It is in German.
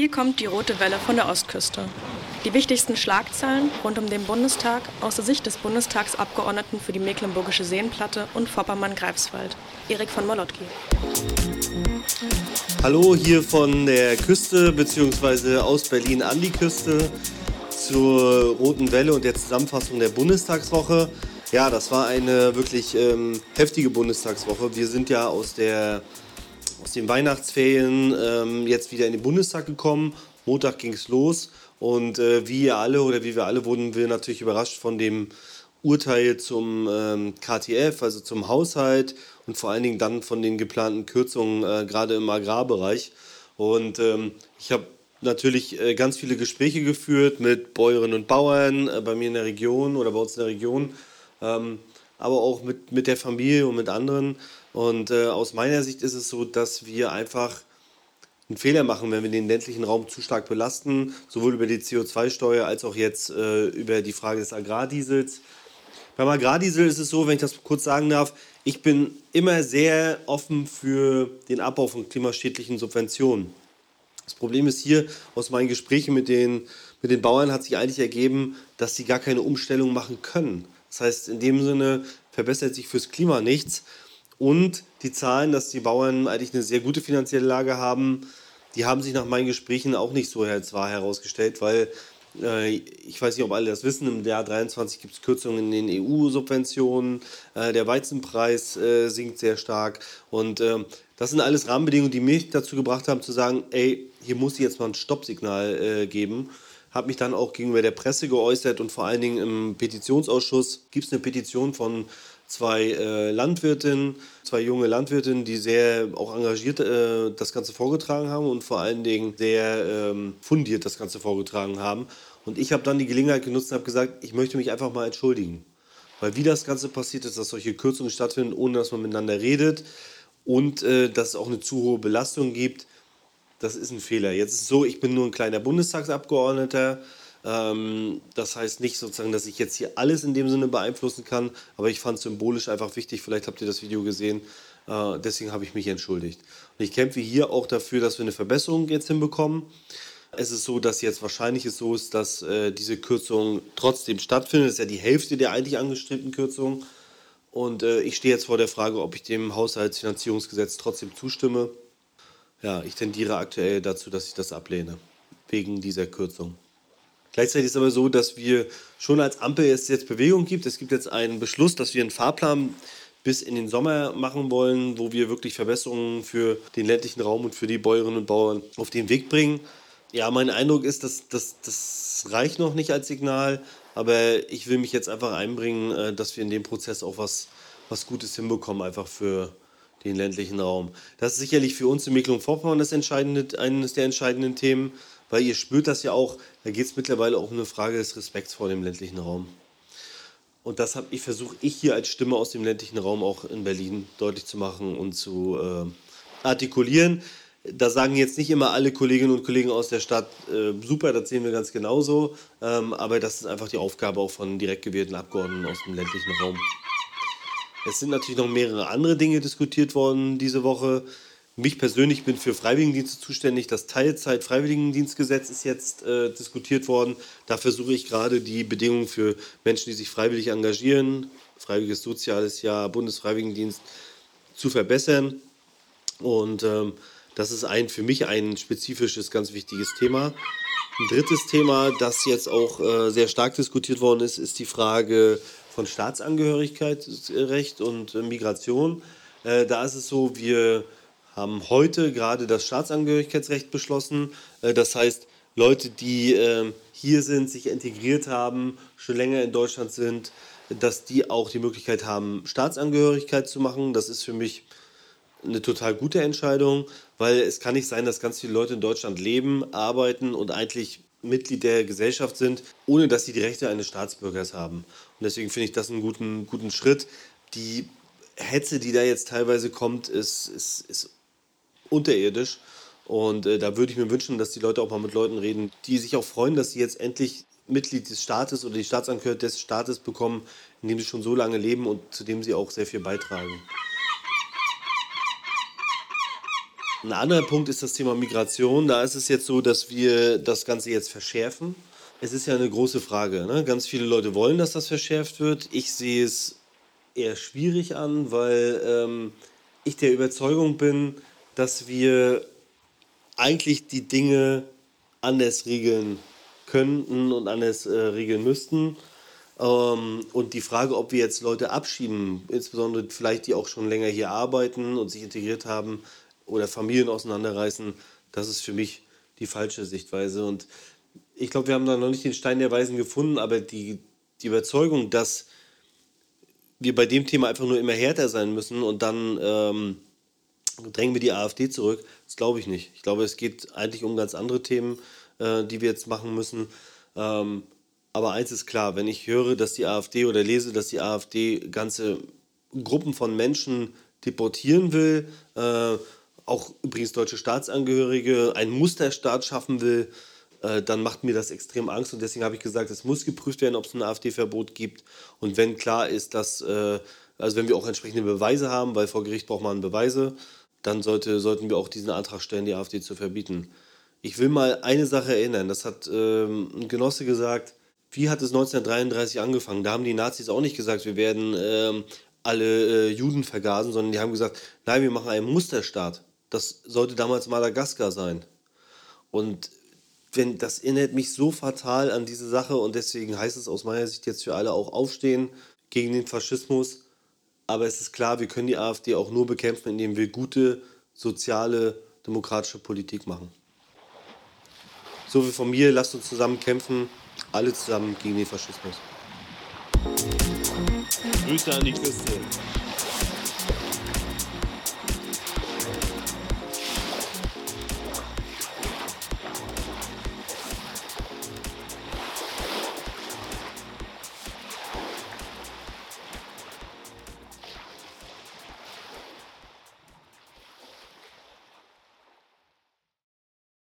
Hier kommt die rote Welle von der Ostküste. Die wichtigsten Schlagzeilen rund um den Bundestag aus der Sicht des Bundestagsabgeordneten für die Mecklenburgische Seenplatte und Vorpommern-Greifswald, Erik von Molotki. Hallo hier von der Küste bzw. aus Berlin an die Küste zur Roten Welle und der Zusammenfassung der Bundestagswoche. Ja, das war eine wirklich ähm, heftige Bundestagswoche. Wir sind ja aus der aus den Weihnachtsferien ähm, jetzt wieder in den Bundestag gekommen. Montag ging es los und äh, wie ihr alle oder wie wir alle wurden wir natürlich überrascht von dem Urteil zum ähm, KTF, also zum Haushalt und vor allen Dingen dann von den geplanten Kürzungen äh, gerade im Agrarbereich. Und ähm, ich habe natürlich äh, ganz viele Gespräche geführt mit Bäuerinnen und Bauern äh, bei mir in der Region oder bei uns in der Region, ähm, aber auch mit, mit der Familie und mit anderen. Und äh, aus meiner Sicht ist es so, dass wir einfach einen Fehler machen, wenn wir den ländlichen Raum zu stark belasten, sowohl über die CO2-Steuer als auch jetzt äh, über die Frage des Agrardiesels. Beim Agrardiesel ist es so, wenn ich das kurz sagen darf, ich bin immer sehr offen für den Abbau von klimaschädlichen Subventionen. Das Problem ist hier, aus meinen Gesprächen mit den, mit den Bauern hat sich eigentlich ergeben, dass sie gar keine Umstellung machen können. Das heißt, in dem Sinne verbessert sich fürs Klima nichts. Und die Zahlen, dass die Bauern eigentlich eine sehr gute finanzielle Lage haben, die haben sich nach meinen Gesprächen auch nicht so zwar herausgestellt, weil äh, ich weiß nicht, ob alle das wissen, im Jahr 23 gibt es Kürzungen in den EU-Subventionen, äh, der Weizenpreis äh, sinkt sehr stark und ähm, das sind alles Rahmenbedingungen, die mich dazu gebracht haben zu sagen, ey, hier muss ich jetzt mal ein Stoppsignal geben habe mich dann auch gegenüber der Presse geäußert und vor allen Dingen im Petitionsausschuss gibt es eine Petition von zwei äh, Landwirtinnen, zwei junge Landwirtinnen, die sehr auch engagiert äh, das Ganze vorgetragen haben und vor allen Dingen sehr ähm, fundiert das Ganze vorgetragen haben. Und ich habe dann die Gelegenheit genutzt und habe gesagt, ich möchte mich einfach mal entschuldigen. Weil wie das Ganze passiert ist, dass solche Kürzungen stattfinden, ohne dass man miteinander redet und äh, dass es auch eine zu hohe Belastung gibt, das ist ein Fehler. Jetzt ist es so, ich bin nur ein kleiner Bundestagsabgeordneter. Ähm, das heißt nicht sozusagen, dass ich jetzt hier alles in dem Sinne beeinflussen kann, aber ich fand es symbolisch einfach wichtig. Vielleicht habt ihr das Video gesehen. Äh, deswegen habe ich mich entschuldigt. Und ich kämpfe hier auch dafür, dass wir eine Verbesserung jetzt hinbekommen. Es ist so, dass jetzt wahrscheinlich es so ist, dass äh, diese Kürzung trotzdem stattfindet. Das ist ja die Hälfte der eigentlich angestrebten Kürzung. Und äh, ich stehe jetzt vor der Frage, ob ich dem Haushaltsfinanzierungsgesetz trotzdem zustimme. Ja, ich tendiere aktuell dazu, dass ich das ablehne, wegen dieser Kürzung. Gleichzeitig ist es aber so, dass wir schon als Ampel es jetzt Bewegung gibt. Es gibt jetzt einen Beschluss, dass wir einen Fahrplan bis in den Sommer machen wollen, wo wir wirklich Verbesserungen für den ländlichen Raum und für die Bäuerinnen und Bauern auf den Weg bringen. Ja, mein Eindruck ist, dass das, das reicht noch nicht als Signal, aber ich will mich jetzt einfach einbringen, äh, dass wir in dem Prozess auch was, was Gutes hinbekommen, einfach für, den ländlichen Raum. Das ist sicherlich für uns in Mecklenburg-Vorpommern entscheidende, eines der entscheidenden Themen, weil ihr spürt das ja auch, da geht es mittlerweile auch um eine Frage des Respekts vor dem ländlichen Raum. Und das habe ich versucht, ich hier als Stimme aus dem ländlichen Raum auch in Berlin deutlich zu machen und zu äh, artikulieren. Da sagen jetzt nicht immer alle Kolleginnen und Kollegen aus der Stadt, äh, super, das sehen wir ganz genauso. Ähm, aber das ist einfach die Aufgabe auch von direkt gewählten Abgeordneten aus dem ländlichen Raum. Es sind natürlich noch mehrere andere Dinge diskutiert worden diese Woche. Mich persönlich bin für Freiwilligendienste zuständig. Das Teilzeit-Freiwilligendienstgesetz ist jetzt äh, diskutiert worden. Da versuche ich gerade die Bedingungen für Menschen, die sich freiwillig engagieren, freiwilliges soziales Jahr, Bundesfreiwilligendienst, zu verbessern. Und ähm, das ist ein, für mich ein spezifisches, ganz wichtiges Thema. Ein drittes Thema, das jetzt auch äh, sehr stark diskutiert worden ist, ist die Frage von Staatsangehörigkeitsrecht und äh, Migration. Äh, da ist es so, wir haben heute gerade das Staatsangehörigkeitsrecht beschlossen. Äh, das heißt, Leute, die ähm, hier sind, sich integriert haben, schon länger in Deutschland sind, dass die auch die Möglichkeit haben, Staatsangehörigkeit zu machen. Das ist für mich eine total gute Entscheidung, weil es kann nicht sein, dass ganz viele Leute in Deutschland leben, arbeiten und eigentlich Mitglied der Gesellschaft sind, ohne dass sie die Rechte eines Staatsbürgers haben. Und deswegen finde ich das einen guten, guten Schritt. Die Hetze, die da jetzt teilweise kommt, ist, ist, ist unterirdisch. Und äh, da würde ich mir wünschen, dass die Leute auch mal mit Leuten reden, die sich auch freuen, dass sie jetzt endlich Mitglied des Staates oder die Staatsangehörigkeit des Staates bekommen, in dem sie schon so lange leben und zu dem sie auch sehr viel beitragen. Ein anderer Punkt ist das Thema Migration. Da ist es jetzt so, dass wir das Ganze jetzt verschärfen. Es ist ja eine große Frage. Ne? Ganz viele Leute wollen, dass das verschärft wird. Ich sehe es eher schwierig an, weil ähm, ich der Überzeugung bin, dass wir eigentlich die Dinge anders regeln könnten und anders äh, regeln müssten. Ähm, und die Frage, ob wir jetzt Leute abschieben, insbesondere vielleicht die auch schon länger hier arbeiten und sich integriert haben oder Familien auseinanderreißen, das ist für mich die falsche Sichtweise. Und ich glaube, wir haben da noch nicht den Stein der Weisen gefunden, aber die, die Überzeugung, dass wir bei dem Thema einfach nur immer härter sein müssen und dann ähm, drängen wir die AfD zurück, das glaube ich nicht. Ich glaube, es geht eigentlich um ganz andere Themen, äh, die wir jetzt machen müssen. Ähm, aber eins ist klar, wenn ich höre, dass die AfD oder lese, dass die AfD ganze Gruppen von Menschen deportieren will, äh, auch übrigens deutsche Staatsangehörige, einen Musterstaat schaffen will, äh, dann macht mir das extrem Angst und deswegen habe ich gesagt, es muss geprüft werden, ob es ein AfD-Verbot gibt und wenn klar ist, dass, äh, also wenn wir auch entsprechende Beweise haben, weil vor Gericht braucht man Beweise, dann sollte, sollten wir auch diesen Antrag stellen, die AfD zu verbieten. Ich will mal eine Sache erinnern, das hat ähm, ein Genosse gesagt, wie hat es 1933 angefangen? Da haben die Nazis auch nicht gesagt, wir werden ähm, alle äh, Juden vergasen, sondern die haben gesagt, nein, wir machen einen Musterstaat. Das sollte damals Madagaskar sein. Und wenn, das erinnert mich so fatal an diese Sache und deswegen heißt es aus meiner Sicht jetzt für alle auch aufstehen gegen den Faschismus. Aber es ist klar, wir können die AfD auch nur bekämpfen, indem wir gute, soziale, demokratische Politik machen. So wie von mir, lasst uns zusammen kämpfen, alle zusammen gegen den Faschismus. Grüße an die Küste.